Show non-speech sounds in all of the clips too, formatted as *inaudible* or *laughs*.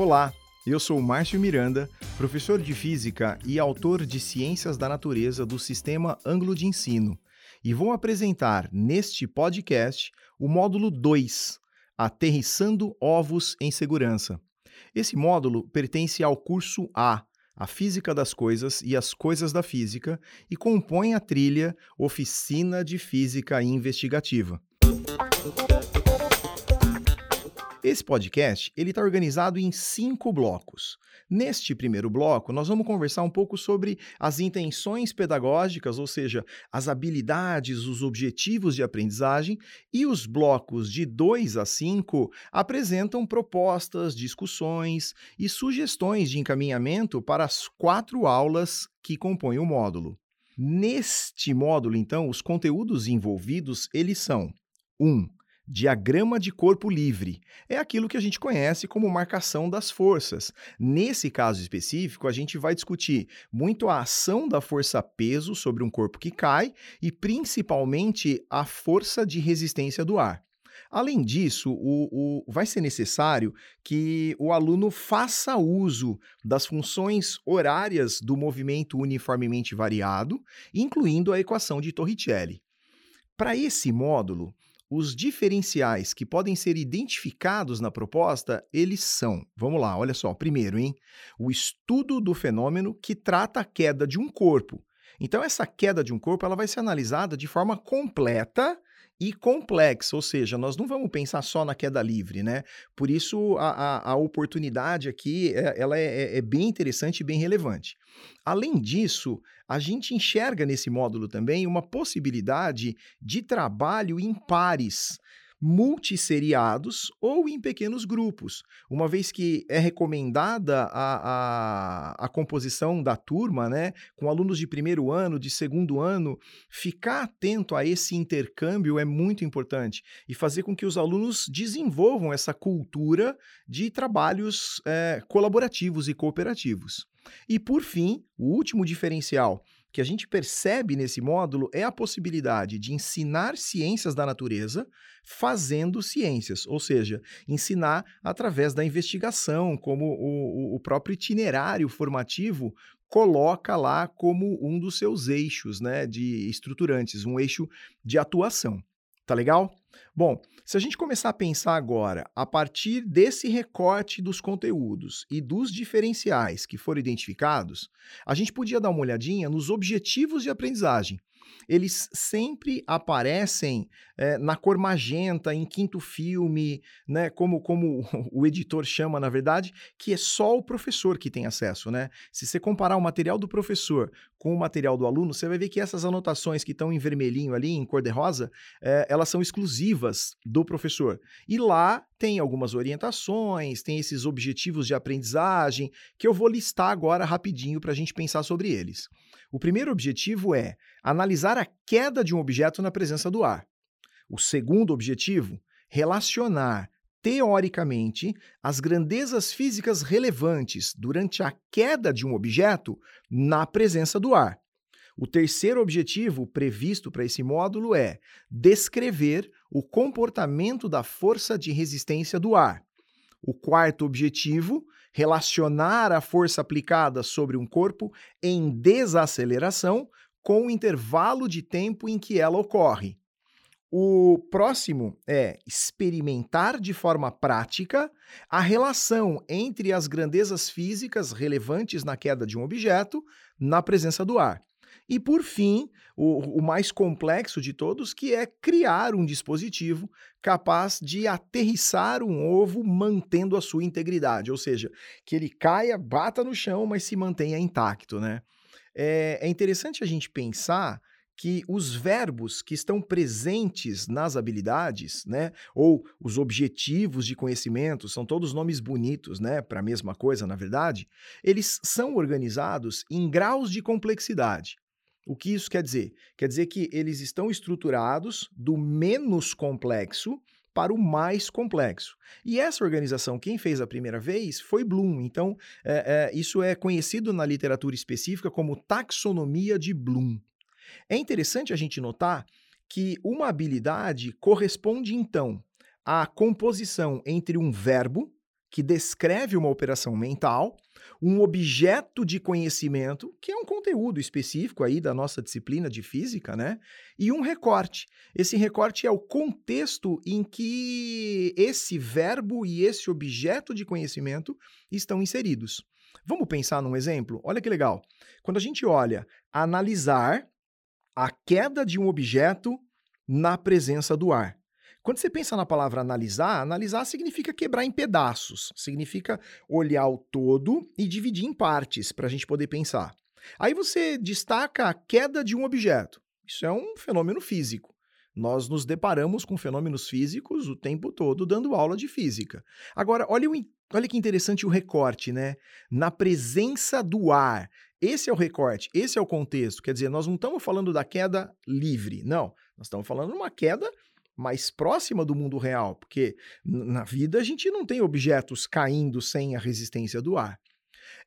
Olá, eu sou Márcio Miranda, professor de Física e autor de Ciências da Natureza do Sistema Ângulo de Ensino, e vou apresentar neste podcast o módulo 2, Aterrissando Ovos em Segurança. Esse módulo pertence ao curso A, a Física das Coisas e as Coisas da Física, e compõe a trilha Oficina de Física Investigativa. Esse podcast ele está organizado em cinco blocos. Neste primeiro bloco, nós vamos conversar um pouco sobre as intenções pedagógicas, ou seja, as habilidades, os objetivos de aprendizagem, e os blocos de 2 a 5 apresentam propostas, discussões e sugestões de encaminhamento para as quatro aulas que compõem o módulo. Neste módulo, então, os conteúdos envolvidos eles são 1. Um, Diagrama de corpo livre é aquilo que a gente conhece como marcação das forças. Nesse caso específico, a gente vai discutir muito a ação da força peso sobre um corpo que cai e principalmente a força de resistência do ar. Além disso, o, o, vai ser necessário que o aluno faça uso das funções horárias do movimento uniformemente variado, incluindo a equação de Torricelli. Para esse módulo, os diferenciais que podem ser identificados na proposta, eles são, vamos lá, olha só, primeiro, hein? O estudo do fenômeno que trata a queda de um corpo. Então, essa queda de um corpo ela vai ser analisada de forma completa e complexa, ou seja, nós não vamos pensar só na queda livre, né? Por isso, a, a, a oportunidade aqui é, ela é, é, é bem interessante e bem relevante. Além disso, a gente enxerga nesse módulo também uma possibilidade de trabalho em pares multisseriados ou em pequenos grupos, uma vez que é recomendada a, a, a, composição da turma, né, com alunos de primeiro ano, de segundo ano, ficar atento a esse intercâmbio é muito importante e fazer com que os alunos desenvolvam essa cultura de trabalhos é, colaborativos e cooperativos. E por fim, o último diferencial que a gente percebe nesse módulo é a possibilidade de ensinar ciências da natureza fazendo ciências, ou seja, ensinar através da investigação, como o, o próprio itinerário formativo coloca lá como um dos seus eixos né, de estruturantes, um eixo de atuação. Tá legal? Bom, se a gente começar a pensar agora, a partir desse recorte dos conteúdos e dos diferenciais que foram identificados, a gente podia dar uma olhadinha nos objetivos de aprendizagem eles sempre aparecem é, na cor magenta, em quinto filme, né? Como, como *laughs* o editor chama, na verdade, que é só o professor que tem acesso, né? Se você comparar o material do professor com o material do aluno, você vai ver que essas anotações que estão em vermelhinho ali, em cor de rosa, é, elas são exclusivas do professor. E lá tem algumas orientações, tem esses objetivos de aprendizagem, que eu vou listar agora rapidinho para a gente pensar sobre eles. O primeiro objetivo é analisar a queda de um objeto na presença do ar. O segundo objetivo, relacionar teoricamente as grandezas físicas relevantes durante a queda de um objeto na presença do ar. O terceiro objetivo previsto para esse módulo é descrever o comportamento da força de resistência do ar. O quarto objetivo relacionar a força aplicada sobre um corpo em desaceleração com o intervalo de tempo em que ela ocorre. O próximo é experimentar de forma prática a relação entre as grandezas físicas relevantes na queda de um objeto na presença do ar. E, por fim, o, o, mais complexo de todos, que é criar um dispositivo capaz de aterrissar um ovo mantendo a sua integridade, ou seja, que ele caia, bata no chão, mas se mantenha intacto, né? É, é interessante a gente pensar que os verbos que estão presentes nas habilidades, né, ou os objetivos de conhecimento, são todos nomes bonitos, né, para a mesma coisa, na verdade, eles são organizados em graus de complexidade. O que isso quer dizer? Quer dizer que eles estão estruturados do menos complexo para o mais complexo. E essa organização, quem fez a primeira vez foi Bloom. Então, é, é, isso é conhecido na literatura específica como taxonomia de Bloom. É interessante a gente notar que uma habilidade corresponde, então, à composição entre um verbo, que descreve uma operação mental, um objeto de conhecimento, que é um conteúdo específico aí da nossa disciplina de física, né? E um recorte. Esse recorte é o contexto em que esse verbo e esse objeto de conhecimento estão inseridos. Vamos pensar num exemplo? Olha que legal. Quando a gente olha analisar a queda de um objeto na presença do ar. Quando você pensa na palavra analisar, analisar significa quebrar em pedaços, significa olhar o todo e dividir em partes para a gente poder pensar. Aí você destaca a queda de um objeto. Isso é um fenômeno físico. Nós nos deparamos com fenômenos físicos o tempo todo dando aula de física. Agora, olha, o, olha que interessante o recorte, né? Na presença do ar. Esse é o recorte, esse é o contexto. Quer dizer, nós não estamos falando da queda livre, não. Nós estamos falando de uma queda mais próxima do mundo real, porque na vida a gente não tem objetos caindo sem a resistência do ar.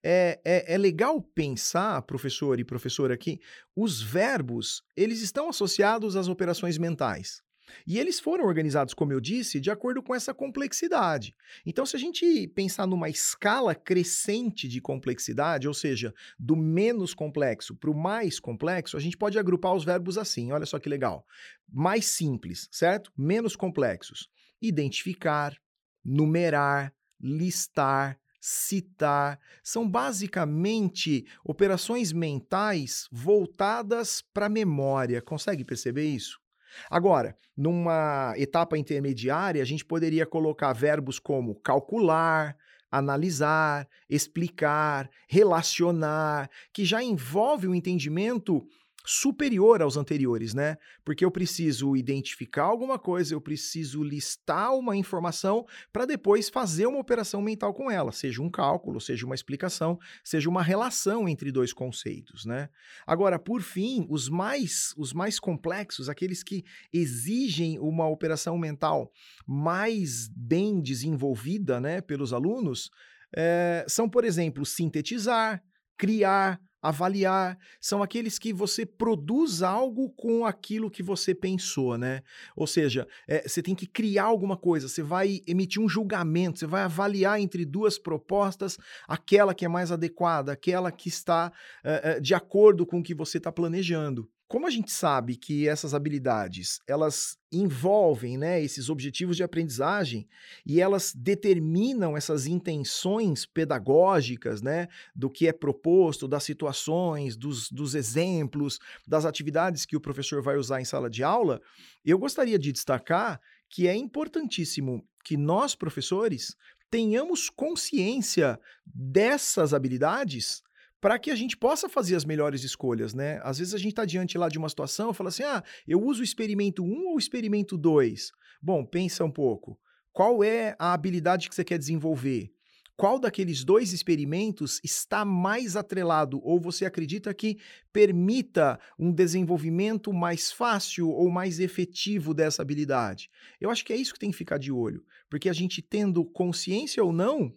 É, é, é, legal pensar, professor e professora, que os verbos eles estão associados às operações mentais. E eles foram organizados, como eu disse, de acordo com essa complexidade. Então, se a gente pensar numa escala crescente de complexidade, ou seja, do menos complexo para o mais complexo, a gente pode agrupar os verbos assim. Olha só que legal. Mais simples, certo? Menos complexos. Identificar, numerar, listar, citar. São basicamente operações mentais voltadas para a memória. Consegue perceber isso? Agora, numa etapa intermediária, a gente poderia colocar verbos como calcular, analisar, explicar, relacionar, que já envolve o entendimento superior aos anteriores, né? Porque eu preciso identificar alguma coisa, eu preciso listar uma informação para depois fazer uma operação mental com ela, seja um cálculo, seja uma explicação, seja uma relação entre dois conceitos, né? Agora, por fim, os mais os mais complexos, aqueles que exigem uma operação mental mais bem desenvolvida, né, pelos alunos, é, são, por exemplo, sintetizar, criar, avaliar, são aqueles que você produz algo com aquilo que você pensou, né? Ou seja, é, você tem que criar alguma coisa, você vai emitir um julgamento, você vai avaliar entre duas propostas aquela que é mais adequada, aquela que está é, de acordo com o que você está planejando. Como a gente sabe que essas habilidades, elas envolvem, né, esses objetivos de aprendizagem e elas determinam essas intenções pedagógicas, né, do que é proposto, das situações, dos, dos exemplos, das atividades que o professor vai usar em sala de aula, eu gostaria de destacar que é importantíssimo que nós, professores, tenhamos consciência dessas habilidades para que a gente possa fazer as melhores escolhas, né? Às vezes a gente está diante lá de uma situação e fala assim: ah, eu uso o experimento 1 ou o experimento 2? Bom, pensa um pouco. Qual é a habilidade que você quer desenvolver? Qual daqueles dois experimentos está mais atrelado ou você acredita que permita um desenvolvimento mais fácil ou mais efetivo dessa habilidade? Eu acho que é isso que tem que ficar de olho, porque a gente tendo consciência ou não,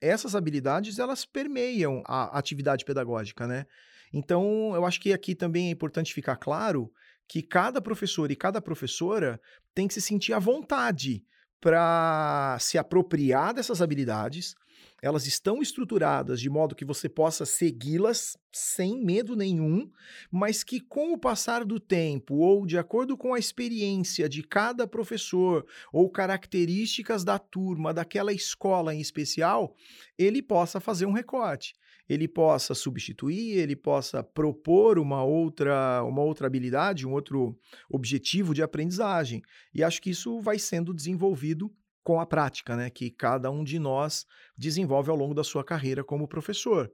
essas habilidades elas permeiam a atividade pedagógica, né? Então, eu acho que aqui também é importante ficar claro que cada professor e cada professora tem que se sentir à vontade para se apropriar dessas habilidades, elas estão estruturadas de modo que você possa segui-las sem medo nenhum, mas que com o passar do tempo ou de acordo com a experiência de cada professor ou características da turma, daquela escola em especial, ele possa fazer um recorte ele possa substituir, ele possa propor uma outra, uma outra habilidade, um outro objetivo de aprendizagem. E acho que isso vai sendo desenvolvido com a prática, né, que cada um de nós desenvolve ao longo da sua carreira como professor.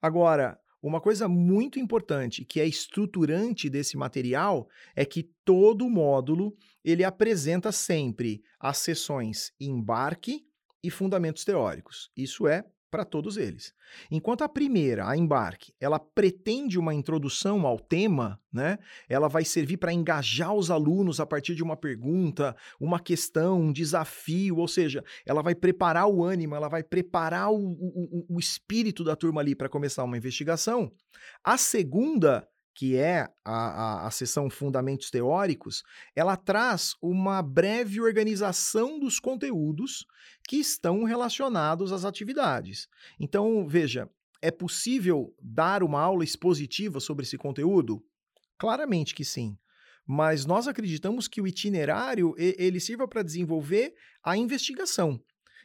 Agora, uma coisa muito importante que é estruturante desse material é que todo módulo ele apresenta sempre as sessões embarque e fundamentos teóricos. Isso é para todos eles. Enquanto a primeira, a embarque, ela pretende uma introdução ao tema, né? Ela vai servir para engajar os alunos a partir de uma pergunta, uma questão, um desafio, ou seja, ela vai preparar o ânimo, ela vai preparar o, o, o espírito da turma ali para começar uma investigação. A segunda que é a, a, a Fundamentos Teóricos, ela traz uma breve organização dos conteúdos que estão relacionados às atividades. Então, veja, é possível dar uma aula expositiva sobre esse conteúdo? Claramente que sim. Mas nós acreditamos que o itinerário ele sirva para desenvolver a investigação.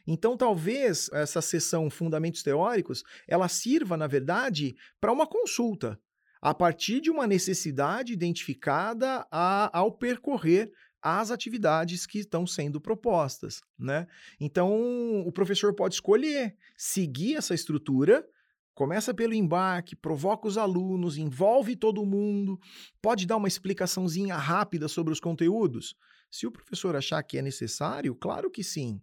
Então, talvez essa sessão Fundamentos Teóricos, ela sirva, na verdade, para uma consulta, a partir de uma necessidade identificada a, ao percorrer as atividades que estão sendo propostas, né? Então, o professor pode escolher seguir essa estrutura, começa pelo embarque, provoca os alunos, envolve todo mundo, pode dar uma explicaçãozinha rápida sobre os conteúdos. Se o professor achar que é necessário, claro que sim.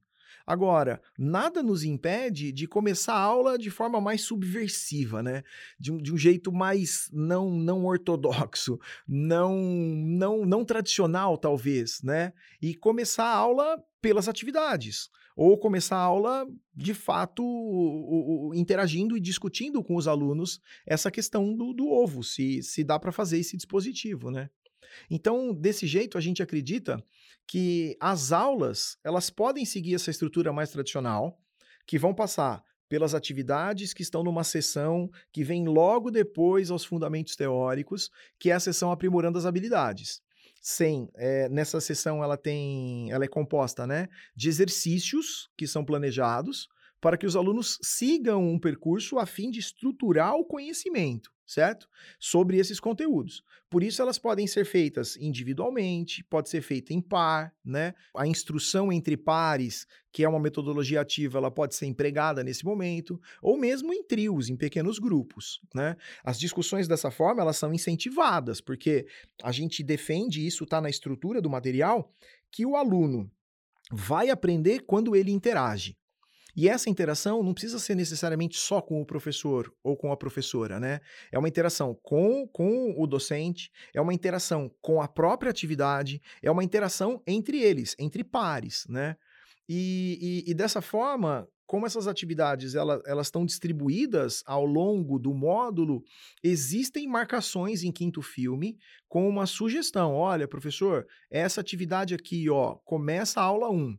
Agora, nada nos impede de começar a aula de forma mais subversiva, né? De um, de um jeito mais não, não ortodoxo, não, não, não tradicional, talvez, né? E começar a aula pelas atividades. Ou começar a aula, de fato, interagindo e discutindo com os alunos essa questão do, do ovo, se, se dá para fazer esse dispositivo, né? Então, desse jeito, a gente acredita que as aulas elas podem seguir essa estrutura mais tradicional, que vão passar pelas atividades que estão numa sessão que vem logo depois aos fundamentos teóricos, que é a sessão aprimorando as habilidades. Sem, é, nessa sessão ela tem, ela é composta, né, de exercícios que são planejados para que os alunos sigam um percurso a fim de estruturar o conhecimento certo? Sobre esses conteúdos. Por isso elas podem ser feitas individualmente, pode ser feita em par, né? A instrução entre pares, que é uma metodologia ativa, ela pode ser empregada nesse momento, ou mesmo em trios, em pequenos grupos, né? As discussões dessa forma, elas são incentivadas, porque a gente defende, isso está na estrutura do material, que o aluno vai aprender quando ele interage. E essa interação não precisa ser necessariamente só com o professor ou com a professora, né? É uma interação com, com o docente, é uma interação com a própria atividade, é uma interação entre eles, entre pares, né? E, e, e dessa forma, como essas atividades elas, estão distribuídas ao longo do módulo, existem marcações em quinto filme com uma sugestão. Olha, professor, essa atividade aqui, ó, começa a aula 1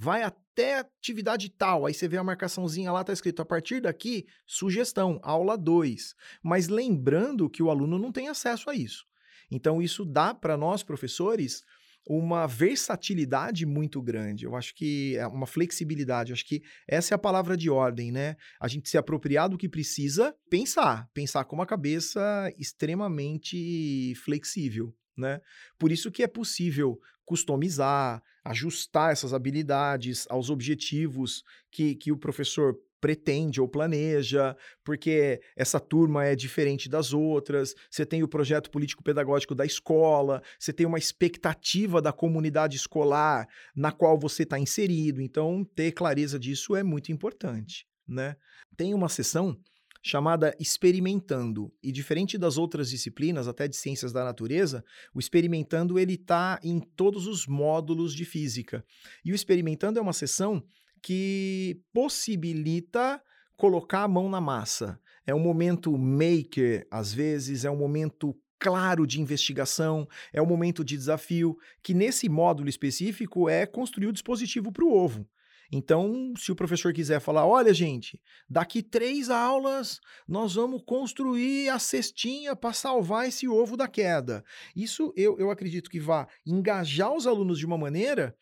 vai até atividade tal, aí você vê a marcaçãozinha lá, tá escrito a partir daqui, sugestão, aula 2. Mas lembrando que o aluno não tem acesso a isso. Então, isso dá para nós, professores, uma versatilidade muito grande. Eu acho que é uma flexibilidade. Eu acho que essa é a palavra de ordem, né? A gente se apropriar do que precisa, pensar, pensar com uma cabeça extremamente flexível, né? Por isso que é possível customizar, ajustar essas habilidades aos objetivos que, que o professor pretende ou planeja, porque essa turma é diferente das outras, você tem o projeto político-pedagógico da escola, você tem uma expectativa da comunidade escolar na qual você está inserido, então ter clareza disso é muito importante. Né? Tem uma sessão chamada Experimentando. E diferente das outras disciplinas, até de ciências da natureza, o Experimentando ele está em todos os módulos de física. E o Experimentando é uma sessão que possibilita colocar a mão na massa. É um momento maker, às vezes, é um momento claro de investigação, é um momento de desafio, que nesse módulo específico é construir o dispositivo para o ovo. Então, se o professor quiser falar, olha, gente, daqui três aulas nós vamos construir a cestinha para salvar esse ovo da queda. Isso eu, eu acredito que vai engajar os alunos de uma maneira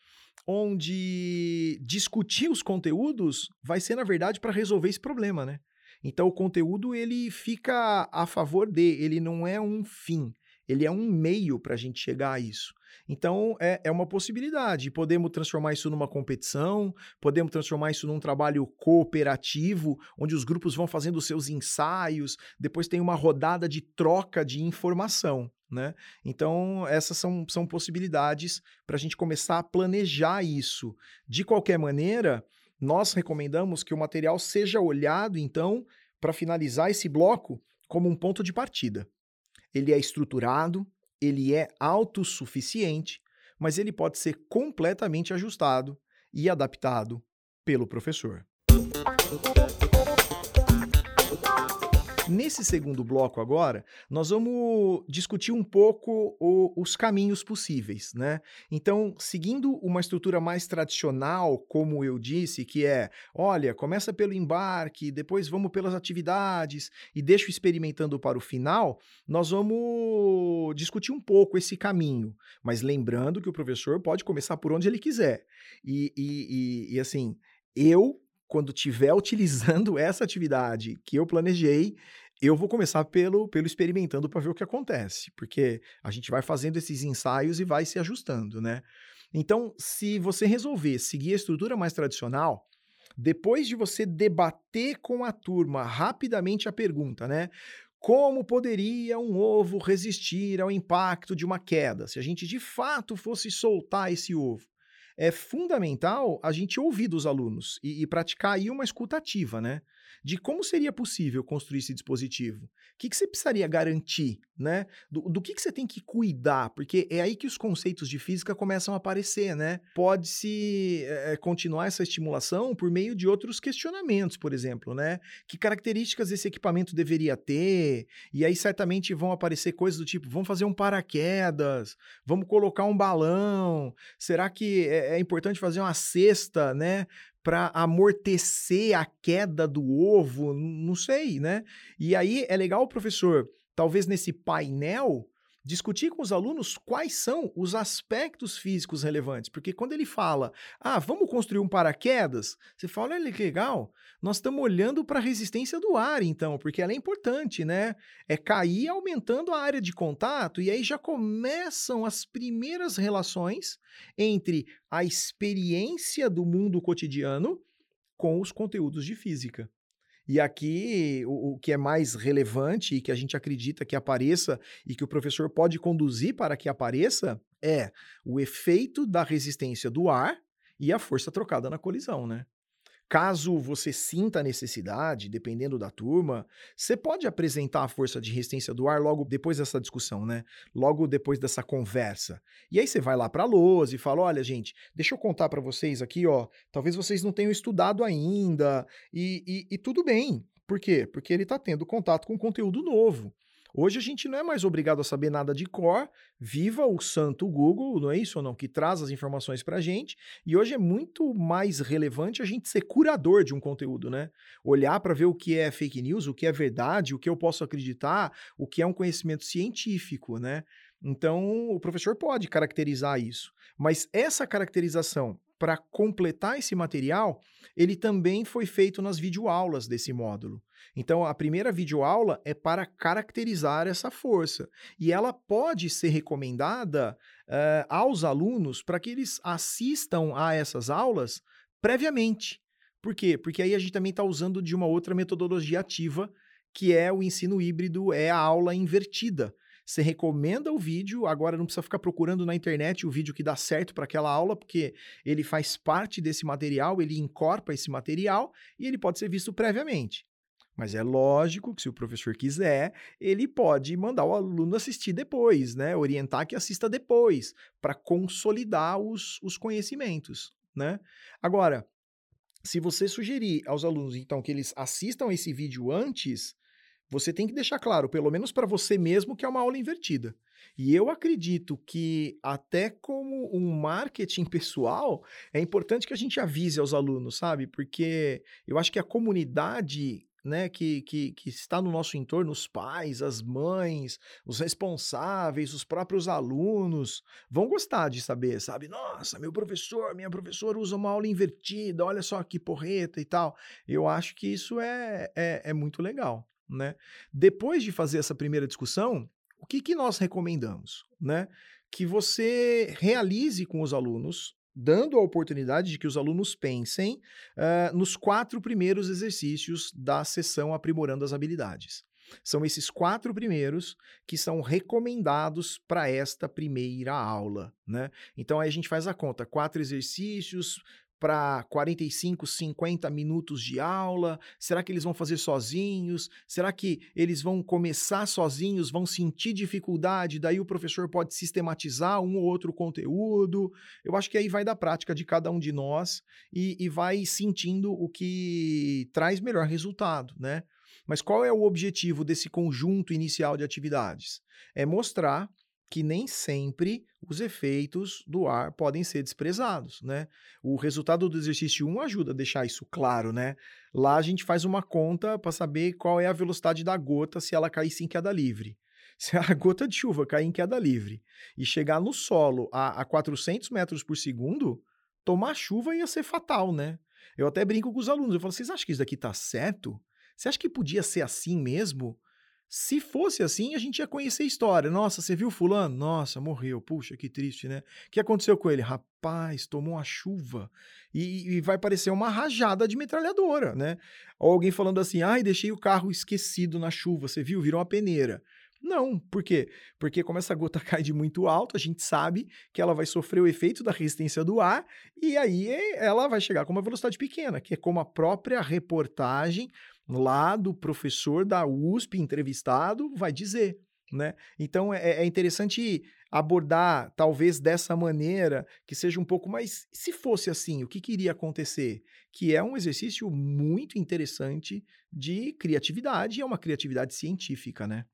onde discutir os conteúdos vai ser, na verdade, para resolver esse problema, né? Então, o conteúdo ele fica a favor de, ele não é um fim ele é um meio para a gente chegar a isso. Então, é, é uma possibilidade. Podemos transformar isso numa competição, podemos transformar isso num trabalho cooperativo, onde os grupos vão fazendo os seus ensaios, depois tem uma rodada de troca de informação. Né? Então, essas são, são possibilidades para a gente começar a planejar isso. De qualquer maneira, nós recomendamos que o material seja olhado, então, para finalizar esse bloco, como um ponto de partida ele é estruturado, ele é autossuficiente, mas ele pode ser completamente ajustado e adaptado pelo professor. Nesse segundo bloco agora, nós vamos discutir um pouco o, os caminhos possíveis, né? Então, seguindo uma estrutura mais tradicional, como eu disse, que é, olha, começa pelo embarque, depois vamos pelas atividades e deixo experimentando para o final, nós vamos discutir um pouco esse caminho, mas lembrando que o professor pode começar por onde ele quiser. E, e, e, e assim, eu quando estiver utilizando *laughs* essa atividade que eu planejei, eu vou começar pelo, pelo experimentando para ver o que acontece, porque a gente vai fazendo esses ensaios e vai se ajustando, né? Então, se você resolver seguir a estrutura mais tradicional, depois de você debater com a turma rapidamente a pergunta, né? Como poderia um ovo resistir ao impacto de uma queda se a gente de fato fosse soltar esse ovo? É fundamental a gente ouvir dos alunos e, e praticar aí uma escutativa, né? De como seria possível construir esse dispositivo. O que, que você precisaria garantir, né? Do, do que, que você tem que cuidar, porque é aí que os conceitos de física começam a aparecer, né? Pode-se é, continuar essa estimulação por meio de outros questionamentos, por exemplo, né? Que características esse equipamento deveria ter? E aí certamente vão aparecer coisas do tipo, vamos fazer um paraquedas, vamos colocar um balão, será que é, é importante fazer uma cesta, né? Para amortecer a queda do ovo, não sei, né? E aí é legal o professor, talvez nesse painel, discutir com os alunos quais são os aspectos físicos relevantes, porque quando ele fala, ah, vamos construir um paraquedas, você fala, olha que legal, nós estamos olhando para a resistência do ar, então, porque ela é importante, né? É cair aumentando a área de contato, e aí já começam as primeiras relações entre a experiência do mundo cotidiano com os conteúdos de física. E aqui, o, o, que é mais relevante e que a gente acredita que apareça e que o professor pode conduzir para que apareça é o efeito da resistência do ar e a força trocada na colisão, né? Caso você sinta a necessidade, dependendo da turma, você pode apresentar a força de resistência do ar logo depois dessa discussão, né? Logo depois dessa conversa. E aí você vai lá para a lousa e fala: olha, gente, deixa eu contar para vocês aqui, ó. Talvez vocês não tenham estudado ainda, e, e, e tudo bem. Por quê? Porque ele está tendo contato com conteúdo novo. Hoje a gente não é mais obrigado a saber nada de cor, viva o santo Google, não é isso ou não? Que traz as informações para a gente. E hoje é muito mais relevante a gente ser curador de um conteúdo, né? Olhar para ver o que é fake news, o que é verdade, o que eu posso acreditar, o que é um conhecimento científico, né? Então, o professor pode caracterizar isso. Mas essa caracterização para completar esse material, ele também foi feito nas videoaulas desse módulo. Então, a primeira videoaula é para caracterizar essa força. E ela pode ser recomendada uh, aos alunos para que eles assistam a essas aulas previamente. Por quê? Porque aí a gente também está usando de uma outra metodologia ativa, que é o ensino híbrido, é a aula invertida. Você recomenda o vídeo, agora não precisa ficar procurando na internet o vídeo que dá certo para aquela aula, porque ele faz parte desse material, ele incorpora esse material e ele pode ser visto previamente. Mas é lógico que se o professor quiser, ele pode mandar o aluno assistir depois, né? Orientar que assista depois, para consolidar os, os conhecimentos, né? Agora, se você sugerir aos alunos, então, que eles assistam esse vídeo antes, você tem que deixar claro, pelo menos para você mesmo, que é uma aula invertida. E eu acredito que, até como um marketing *laughs* pessoal, é importante que a gente avise aos alunos, sabe? Porque eu acho que a comunidade né, que, que, que está no nosso entorno, os pais, as mães, os responsáveis, os próprios alunos, vão gostar de saber, sabe? Nossa, meu professor, minha professora usa uma aula invertida, olha só que porreta e tal. Eu acho que isso é, é, é muito legal né? Depois de fazer essa primeira discussão, o que, que nós recomendamos, né? Que você realize com os alunos, dando a oportunidade de que os alunos pensem uh, nos quatro primeiros exercícios da sessão Aprimorando as Habilidades. São esses quatro primeiros que são recomendados para esta primeira aula, né? Então aí a gente faz a conta, quatro exercícios para 45, 50 minutos de aula? Será que eles vão fazer sozinhos? Será que eles vão começar sozinhos, vão sentir dificuldade, daí o professor pode sistematizar um ou outro conteúdo? Eu acho que aí vai da prática de cada um de nós e, e vai sentindo o que traz melhor resultado, né? Mas qual é o objetivo desse conjunto inicial de atividades? É mostrar que nem sempre os efeitos do ar podem ser desprezados, né? O resultado do exercício 1 ajuda a deixar isso claro, né? Lá a gente faz uma conta para saber qual é a velocidade da gota se ela cair em queda livre. *laughs* Se a gota de chuva cair em queda livre e chegar no solo a, a 400 metros por segundo, tomar chuva ia ser fatal, né? Eu até brinco com os alunos, eu falo, vocês acham que isso daqui tá certo? Você acha que podia ser assim mesmo? Se fosse assim, a gente ia conhecer a história. Nossa, você viu fulano? Nossa, morreu. Puxa, que triste, né? O que aconteceu com ele? Rapaz, tomou uma chuva e, e vai parecer uma rajada de metralhadora, né? Ou alguém falando assim, ai, deixei o carro esquecido na chuva, você viu? Virou uma peneira. Não, por quê? Porque como essa gota *laughs* cai de muito alto, a gente sabe que ela vai sofrer o efeito da resistência do ar e aí ela vai chegar com uma velocidade pequena, que é como a própria reportagem lá do professor da USP entrevistado vai dizer. Né? Então é, é interessante abordar, talvez dessa maneira, que seja um pouco mais. Se fosse assim, o que, que iria acontecer? Que é um exercício muito interessante de criatividade, é uma criatividade científica, né?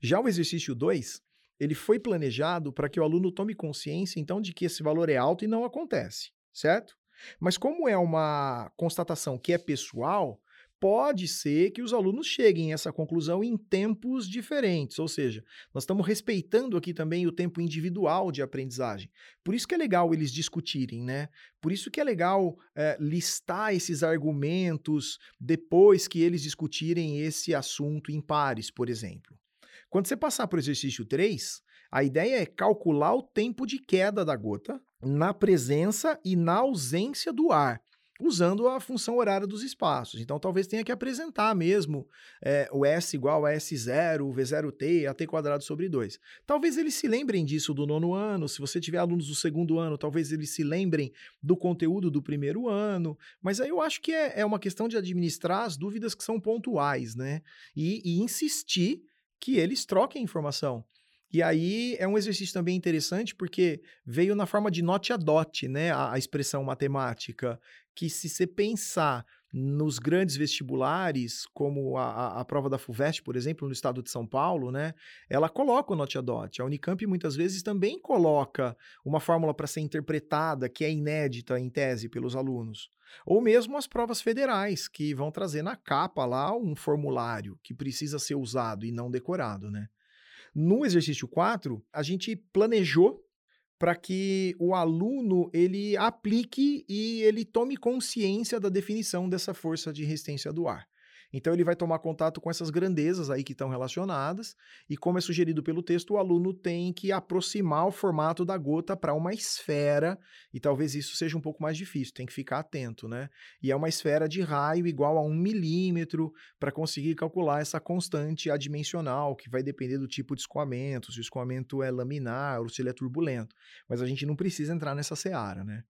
Já o exercício 2, ele foi planejado para que o aluno tome consciência, então, de que esse valor é alto e não acontece, certo? Mas como é uma constatação que é pessoal, pode ser que os alunos cheguem a essa conclusão em tempos diferentes, ou seja, nós estamos respeitando aqui também o tempo individual de aprendizagem. Por isso que é legal eles discutirem, né? Por isso que é legal é, listar esses argumentos depois que eles discutirem esse assunto em pares, por exemplo. Quando você passar para o exercício 3, a ideia é calcular o tempo de queda da gota na presença e na ausência do ar usando a função horária dos espaços. Então, talvez tenha que apresentar mesmo é, o S igual a S0, o V0T, a T quadrado sobre 2. Talvez eles se lembrem disso do nono ano, se você tiver alunos do segundo ano, talvez eles se lembrem do conteúdo do primeiro ano, mas aí eu acho que é, é uma questão de administrar as dúvidas que são pontuais, né? E, e insistir que eles troquem informação. E aí é um exercício também interessante porque veio na forma de note a dot, né? A, a expressão matemática que se você pensar nos grandes vestibulares, como a, a, a, prova da FUVEST, por exemplo, no estado de São Paulo, né, ela coloca o Note a Dot. A Unicamp muitas vezes também coloca uma fórmula para ser interpretada que é inédita em tese pelos alunos. Ou mesmo as provas federais, que vão trazer na capa lá um formulário que precisa ser usado e não decorado, né? No exercício 4, a gente planejou para que o aluno ele aplique e ele tome consciência da definição dessa força de resistência do ar. Então ele vai tomar contato com essas grandezas aí que estão relacionadas, e como é sugerido pelo texto, o aluno tem que aproximar o formato da gota para uma esfera, e talvez isso seja um pouco mais difícil, tem que ficar atento, né? E é uma esfera de raio igual a um milímetro para conseguir calcular essa constante adimensional, que vai depender do tipo de escoamento, se o escoamento é laminar ou se ele é turbulento. Mas a gente não precisa entrar nessa seara, né?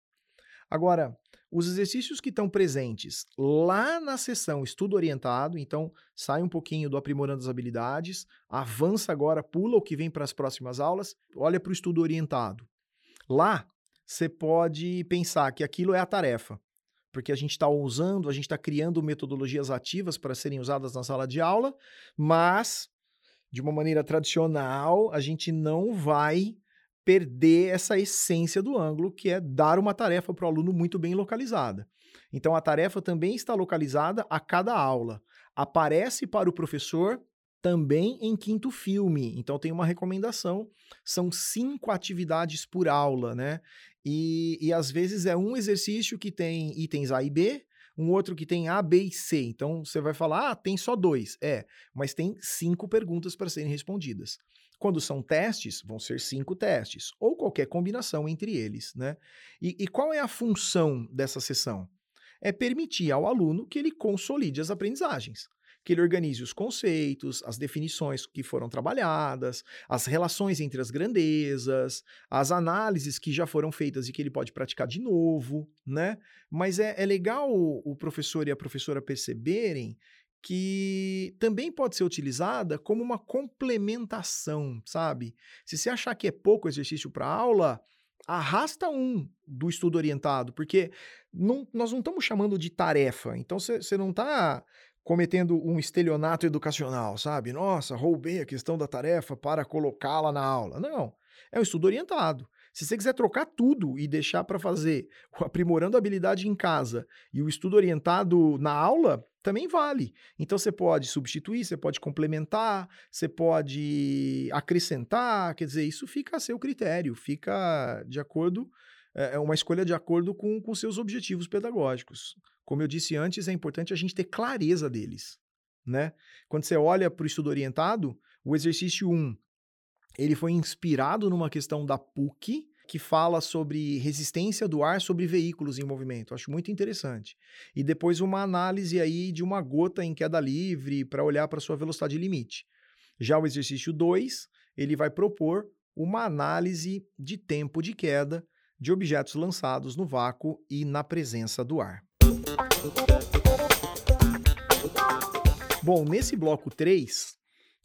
Agora, os exercícios que estão presentes lá na sessão estudo orientado, então sai um pouquinho do aprimorando as habilidades, avança agora, pula o que vem para as próximas aulas, olha para o estudo orientado. Lá, você pode pensar que aquilo é a tarefa, porque a gente está usando, a gente está criando metodologias ativas para serem usadas na sala de aula, mas de uma maneira tradicional, a gente não vai perder essa essência do ângulo, que é dar uma tarefa para o aluno muito bem localizada. Então, a tarefa também está localizada a cada aula. Aparece para o professor também em quinto filme. Então, tem uma recomendação: são cinco atividades por aula, né? E, e às vezes é um exercício que tem itens A e B, um outro que tem A, B e C. Então você vai falar, ah, tem só dois. É, mas tem cinco perguntas para serem respondidas. Quando são testes, vão ser cinco testes, ou qualquer combinação entre eles. Né? E, e qual é a função dessa sessão? É permitir ao aluno que ele consolide as aprendizagens que ele organize os conceitos, as definições que foram trabalhadas, as relações entre as grandezas, as análises que já foram feitas e que ele pode praticar de novo, né? Mas é, é legal o professor e a professora perceberem que também pode ser utilizada como uma complementação, sabe? Se você achar que é pouco exercício para aula, arrasta um do estudo orientado, porque não, nós não estamos chamando de tarefa. Então você não está cometendo um estelionato educacional, sabe? Nossa, roubei a questão da tarefa para colocá-la na aula. Não, é um estudo orientado. Se você quiser trocar tudo e deixar para fazer o aprimorando a habilidade em casa e o estudo orientado na aula, também vale. Então você pode substituir, você pode complementar, você pode acrescentar, quer dizer, isso fica a seu critério, fica de acordo, é, é uma escolha de acordo com, com seus objetivos pedagógicos. Como eu disse antes, é importante a gente ter clareza deles. Né? Quando você olha para o estudo orientado, o exercício 1 ele foi inspirado numa questão da PUC, que fala sobre resistência do ar sobre veículos em movimento. Acho muito interessante. E depois uma análise aí de uma gota em queda livre para olhar para sua velocidade limite. Já o exercício 2, ele vai propor uma análise de tempo de queda de objetos lançados no vácuo e na presença do ar. Bom, nesse bloco 3,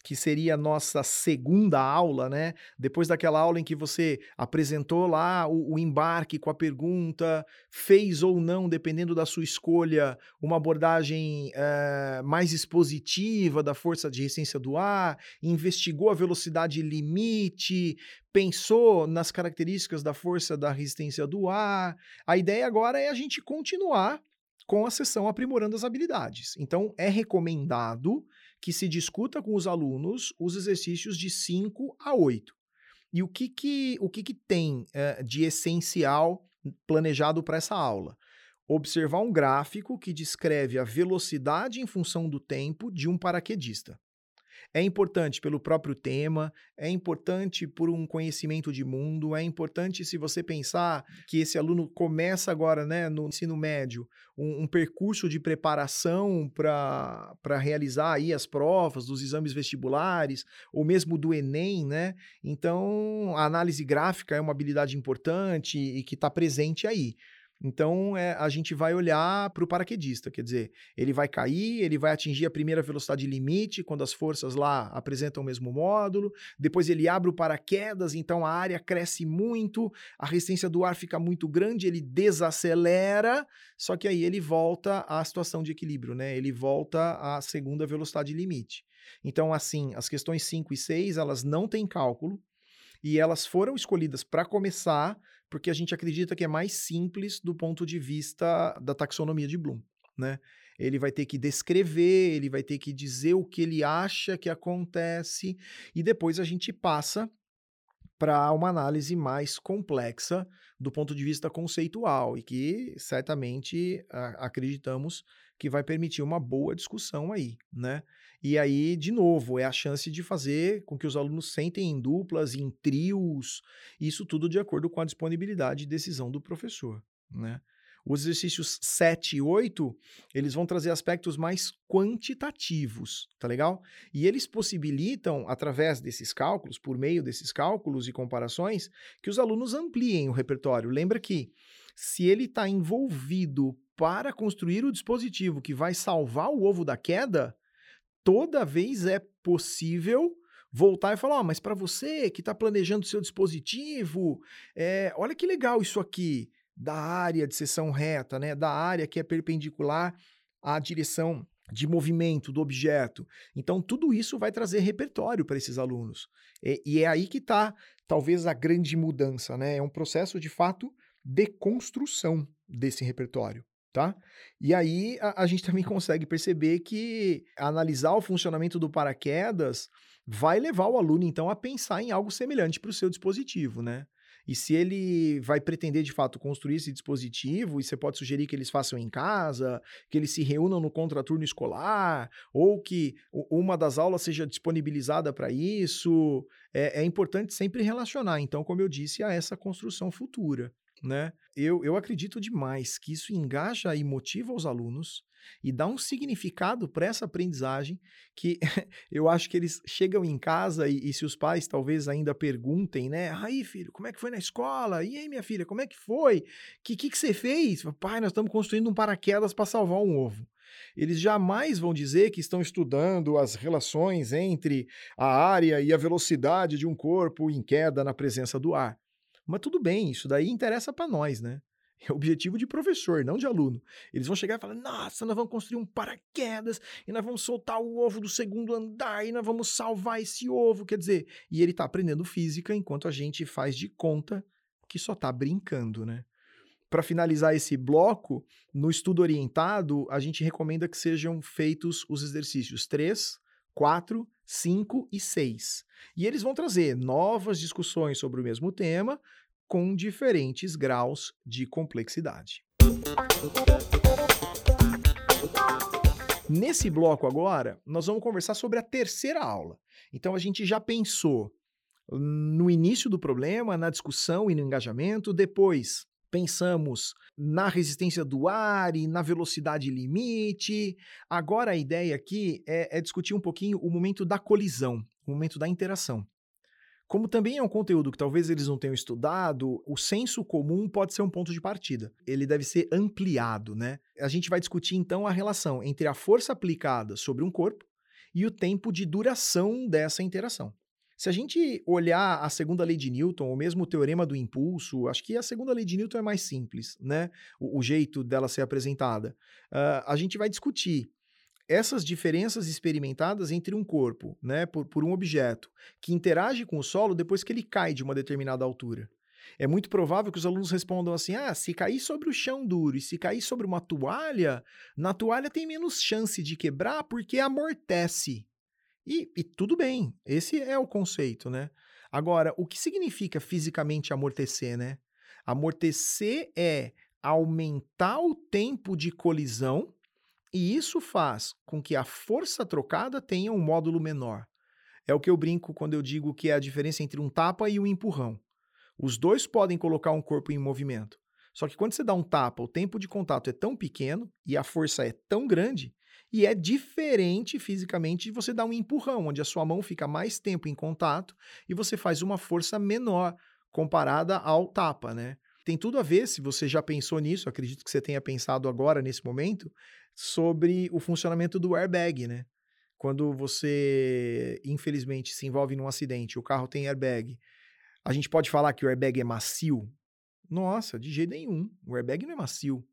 que seria a nossa segunda aula, né? Depois daquela aula em que você apresentou lá o, o, embarque com a pergunta, fez ou não, dependendo da sua escolha, uma abordagem é, mais expositiva da força de resistência do ar, investigou a velocidade limite, pensou nas características da força da resistência do ar. A ideia agora é a gente continuar com a sessão aprimorando as habilidades. Então, é recomendado que se discuta com os alunos os exercícios de 5 a 8. E o que, que, o que, que tem é, de essencial planejado para essa aula? Observar um gráfico que descreve a velocidade em função do tempo de um paraquedista. É importante pelo próprio tema, é importante por um conhecimento de mundo, é importante se você pensar que esse aluno começa agora, né, no ensino médio, um, um percurso de preparação para realizar aí as provas dos exames vestibulares, ou mesmo do Enem, né? Então, a análise gráfica é uma habilidade importante e que está presente aí. Então, é, a gente vai olhar para o paraquedista, quer dizer, ele vai cair, ele vai atingir a primeira velocidade limite quando as forças lá apresentam o mesmo módulo, depois ele abre o paraquedas, então a área cresce muito, a resistência do ar fica muito grande, ele desacelera, só que aí ele volta à situação de equilíbrio, né? Ele volta à segunda velocidade limite. Então, assim, as questões 5 e 6, elas não têm cálculo, e elas foram escolhidas para começar porque a gente acredita que é mais simples do ponto de vista da taxonomia de Bloom, né? Ele vai ter que descrever, ele vai ter que dizer o que ele acha que acontece e depois a gente passa para uma análise mais complexa do ponto de vista conceitual e que certamente a, acreditamos que vai permitir uma boa discussão aí, né? E aí, de novo, é a chance de fazer com que os alunos sentem em duplas, em trios, isso tudo de acordo com a disponibilidade e decisão do professor, né? Os exercícios 7 e 8, eles vão trazer aspectos mais quantitativos, tá legal? E eles possibilitam, através desses cálculos, por meio desses cálculos e comparações, que os alunos ampliem o repertório. Lembra que se ele está envolvido para construir o dispositivo que vai salvar o ovo da queda, toda vez é possível voltar e falar: oh, mas para você que está planejando seu dispositivo, é, olha que legal isso aqui da área de seção reta, né? Da área que é perpendicular à direção de movimento do objeto. Então, tudo isso vai trazer repertório para esses alunos. E, e, é aí que está, talvez, a grande mudança, né? É um processo, de fato, de construção desse repertório tá? E aí a, a, gente *laughs* também consegue perceber que analisar o funcionamento do paraquedas vai levar o aluno então a pensar em algo semelhante para o seu dispositivo, né? E se ele vai pretender de fato construir esse dispositivo, e você pode sugerir que eles façam em casa, que eles se reúnam no contraturno escolar, ou que uma das aulas seja disponibilizada para isso, é, é importante sempre relacionar, então, como eu disse, a essa construção futura né? Eu, eu acredito demais que isso engaja e motiva os alunos e dá um significado para essa aprendizagem que *laughs* eu acho que eles chegam em casa e, e, se os pais talvez ainda perguntem, né? Aí, filho, como é que foi na escola? E aí, minha filha, como é que foi? O que, que, que você fez? Pai, nós estamos construindo um paraquedas para salvar um ovo. Eles jamais vão dizer que estão estudando as relações entre a área e a velocidade de um corpo em queda na presença do ar. Mas tudo bem, isso daí interessa para nós, né? *laughs* É objetivo de professor, não de aluno. Eles vão chegar e falar: nossa, nós vamos construir um paraquedas e nós vamos soltar o ovo do segundo andar e nós vamos salvar esse ovo. Quer dizer, e ele está aprendendo física enquanto a gente faz de conta que só está brincando, né? Para finalizar esse bloco, no estudo orientado, a gente recomenda que sejam feitos os exercícios 3, 4, 5 e 6. E eles vão trazer novas discussões sobre o mesmo tema, com diferentes graus de complexidade. Nesse bloco agora, nós vamos conversar sobre a terceira aula. Então a gente já pensou no início do problema, na discussão e no engajamento, depois pensamos na resistência do ar e na velocidade limite. Agora a ideia aqui é, é discutir um pouquinho o momento da colisão, o momento da interação. Como também é um conteúdo que talvez eles não tenham estudado, o senso comum pode ser um ponto de partida. Ele deve ser ampliado, né? A gente vai discutir então a relação entre a força aplicada sobre um corpo e o tempo de duração dessa interação. Se a gente olhar a segunda lei de Newton, ou mesmo o teorema do impulso, acho que a segunda lei de Newton é mais simples, né? O, o jeito dela ser apresentada. Uh, a gente vai discutir essas diferenças experimentadas entre um corpo, né, por, por um objeto, que interage com o solo depois que ele cai de uma determinada altura. É muito provável que os alunos respondam assim: ah, se cair sobre o chão duro e se cair sobre uma toalha, na toalha tem menos chance de quebrar porque amortece. E, e tudo bem, esse é o conceito, né? Agora, o que significa fisicamente amortecer, né? Amortecer é aumentar o tempo de colisão e isso faz com que a força trocada tenha um módulo menor. É o que eu brinco quando eu digo que é a diferença entre um tapa e um empurrão. Os dois podem colocar um corpo em movimento. Só que quando você dá um tapa, o tempo de contato é tão pequeno e a força é tão grande, e é diferente fisicamente de você dar um empurrão, onde a sua mão fica mais tempo em contato e você faz uma força menor comparada ao tapa, né? Tem tudo a ver, se você já pensou nisso, acredito que você tenha pensado agora nesse momento, sobre o funcionamento do airbag, né? Quando você, infelizmente, se envolve num acidente, o carro tem airbag, a gente pode falar que o airbag é macio? Nossa, de jeito nenhum. O airbag não é macio.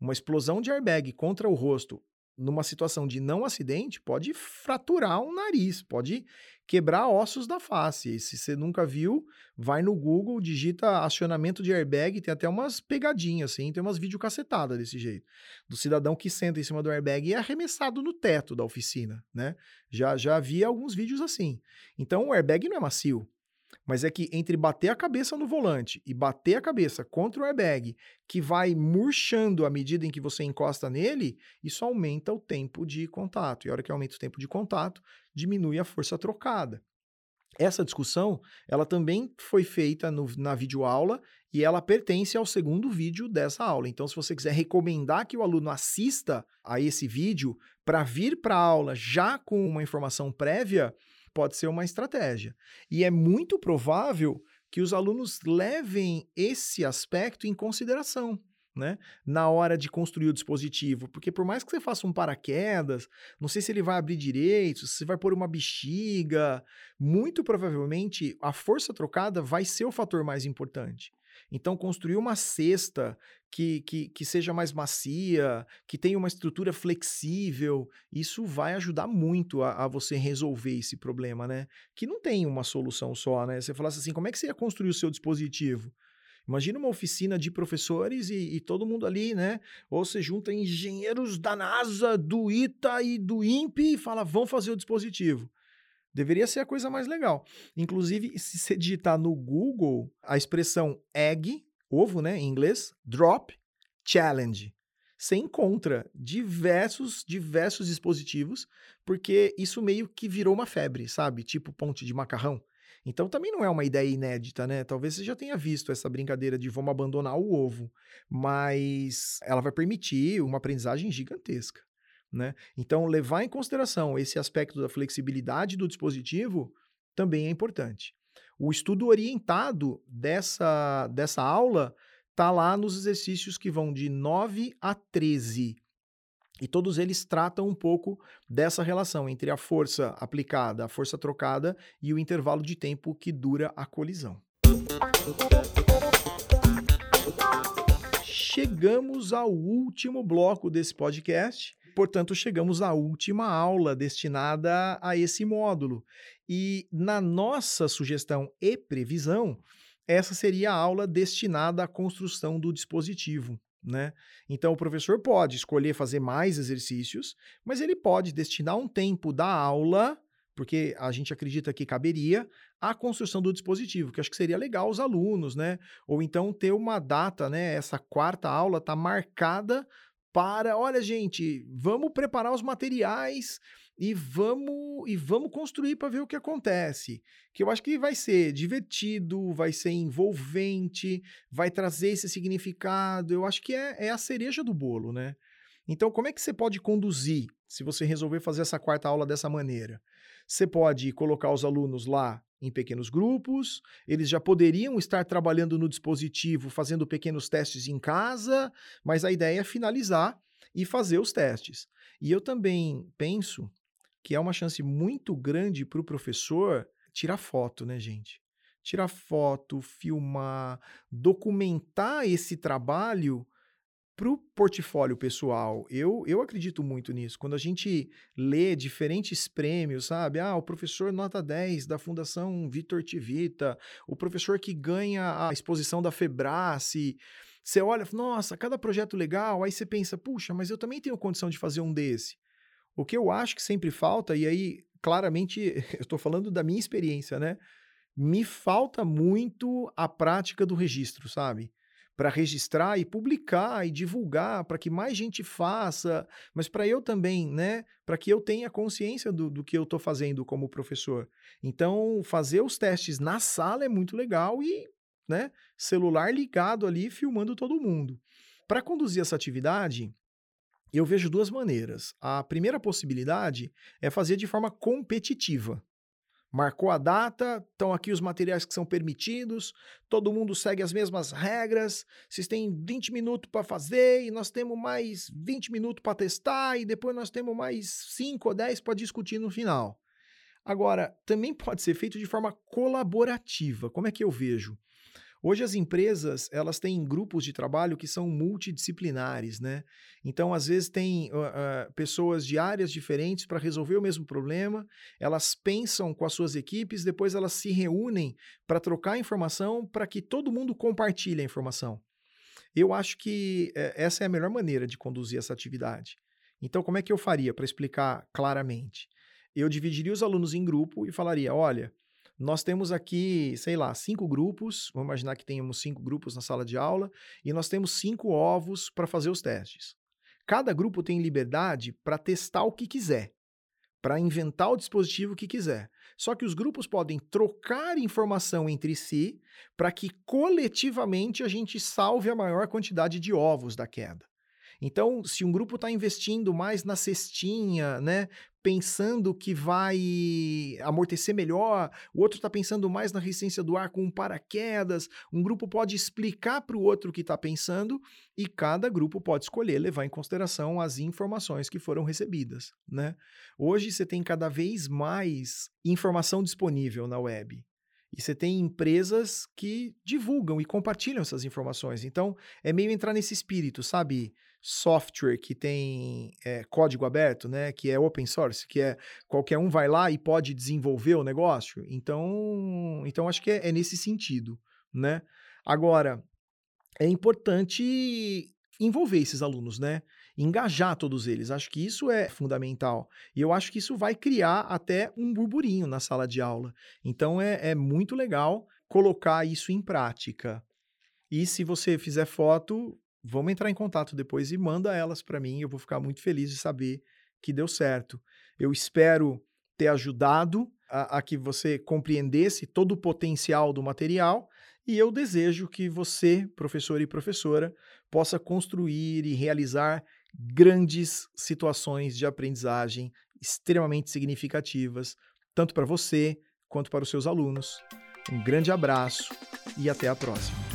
Uma explosão de airbag contra o rosto numa situação de não acidente, pode fraturar um nariz, pode quebrar ossos da face. E se você nunca viu, vai no Google, digita acionamento de airbag, tem até umas pegadinhas, assim, tem umas videocacetadas desse jeito. Do cidadão que senta em cima do airbag e é arremessado no teto da oficina, né? Já, já vi alguns vídeos assim. Então o airbag não é macio. Mas é que entre bater a cabeça no volante e bater a cabeça contra o airbag, que vai murchando à medida em que você encosta nele, isso aumenta o tempo de contato. E a hora que aumenta o tempo de contato, diminui a força trocada. Essa discussão, ela também foi feita no, na videoaula e ela pertence ao segundo vídeo dessa aula. Então, se você quiser recomendar que o aluno assista a esse vídeo para vir para a aula já com uma informação prévia, pode ser uma estratégia. E é muito provável que os alunos levem esse aspecto em consideração. Né, na hora de construir o dispositivo, porque por mais que você faça um paraquedas, não sei se ele vai abrir direito, se vai pôr uma bexiga, muito provavelmente a força trocada vai ser o fator mais importante. Então, construir uma cesta que, que, que seja mais macia, que tenha uma estrutura flexível, isso vai ajudar muito a, a, você resolver esse problema, né? Que não tem uma solução só, né? Você falasse assim, como é que você ia construir o seu dispositivo? Imagina uma oficina de professores e, e, todo mundo ali, né? Ou você junta engenheiros da NASA, do ITA e do INPE e fala, vão fazer o dispositivo. Deveria ser a coisa mais legal. Inclusive, se você digitar no Google a expressão egg, ovo, né, em inglês, drop, challenge, você encontra diversos, diversos dispositivos, porque isso meio que virou uma febre, sabe? Tipo ponte de macarrão. Então também não é uma ideia inédita, né? Talvez você já tenha visto essa brincadeira de vamos abandonar o ovo, mas ela vai permitir uma aprendizagem gigantesca. Né? Então, levar em consideração esse aspecto da flexibilidade do dispositivo também é importante. O estudo orientado dessa, dessa aula está lá nos exercícios que vão de 9 a 13. E todos eles tratam um pouco dessa relação entre a força aplicada, a força trocada e o intervalo de tempo que dura a colisão. chegamos ao último bloco desse podcast. Portanto, chegamos à última aula destinada a esse módulo. E na nossa sugestão e previsão, essa seria a aula destinada à construção do dispositivo. Né? Então, o professor pode escolher fazer mais exercícios, mas ele pode destinar um tempo da aula porque a gente acredita que caberia a construção do dispositivo, que acho que seria legal os alunos, né? Ou então ter uma data, né? Essa quarta aula está marcada para, olha, gente, vamos preparar os materiais e vamos e vamos construir para ver o que acontece. Que eu acho que vai ser divertido, vai ser envolvente, vai trazer esse significado. Eu acho que é, é a cereja do bolo, né? Então, como é que você pode conduzir se você resolver fazer essa quarta aula dessa maneira? Você pode colocar os alunos lá em pequenos grupos, eles já poderiam estar trabalhando no dispositivo, fazendo pequenos testes em casa, mas a ideia é finalizar e fazer os testes. E eu também penso que é uma chance muito grande para o professor tirar foto, né, gente? Tirar foto, filmar, documentar esse trabalho para o portfólio pessoal, eu, eu acredito muito nisso. Quando a gente lê diferentes prêmios, sabe? Ah, o professor nota 10 da Fundação Vitor Tivita, o professor que ganha a exposição da Febrace. Você olha, nossa, cada projeto legal, aí você pensa, puxa, mas eu também tenho condição de fazer um desse. O que eu acho que sempre falta, e aí, claramente, *laughs* eu estou falando da minha experiência, né? Me falta muito a prática do registro, sabe? Para registrar e publicar e divulgar para que mais gente faça, mas para eu também, né? Para que eu tenha consciência do, do que eu estou fazendo como professor. Então, fazer os testes na sala é muito legal e, né? Celular ligado ali, filmando todo mundo. Para conduzir essa atividade, eu vejo duas maneiras. A primeira possibilidade é fazer de forma competitiva. Marcou a data, estão aqui os materiais que são permitidos, todo mundo segue as mesmas regras, vocês têm 20 minutos para fazer e nós temos mais 20 minutos para testar e depois nós temos mais 5 ou 10 para discutir no final. Agora, também pode ser feito de forma colaborativa. Como é que eu vejo? Hoje as empresas, elas têm grupos de trabalho que são multidisciplinares, né? Então, às vezes tem uh, uh, pessoas de áreas diferentes para resolver o mesmo problema, elas pensam com as suas equipes, depois elas se reúnem para trocar informação para que todo mundo compartilhe a informação. Eu acho que uh, essa é a melhor maneira de conduzir essa atividade. Então, como é que eu faria para explicar claramente? Eu dividiria os alunos em grupo e falaria: olha, nós temos aqui, sei lá, cinco grupos. Vamos imaginar que tenhamos cinco grupos na sala de aula e nós temos cinco ovos para fazer os testes. Cada grupo tem liberdade para testar o que quiser, para inventar o dispositivo que quiser. Só que os grupos podem trocar informação entre si para que coletivamente a gente salve a maior quantidade de ovos da queda. Então, se um grupo está investindo mais na cestinha, né, pensando que vai amortecer melhor, o outro está pensando mais na resistência do ar com um paraquedas, um grupo pode explicar para o outro que está pensando e cada grupo pode escolher levar em consideração as informações que foram recebidas. Né? Hoje você tem cada vez mais informação disponível na web. E você tem empresas que divulgam e compartilham essas informações. Então, é meio entrar nesse espírito, sabe? software que tem é, código aberto, né, que é open source, que é qualquer um vai lá e pode desenvolver o negócio. Então, então acho que é, é nesse sentido, né? Agora, é importante envolver esses alunos, né? Engajar todos eles. Acho que isso é fundamental. E eu acho que isso vai criar até um burburinho na sala de aula. Então é, é muito legal colocar isso em prática. E se você fizer foto, vamos entrar em contato depois e manda elas para mim. Eu vou ficar muito feliz de saber que deu certo. Eu espero ter ajudado a, a, que você compreendesse todo o potencial do material e eu desejo que você, professor e professora, possa construir e realizar grandes situações de aprendizagem extremamente significativas, tanto para você quanto para os seus alunos. Um grande abraço e até a próxima.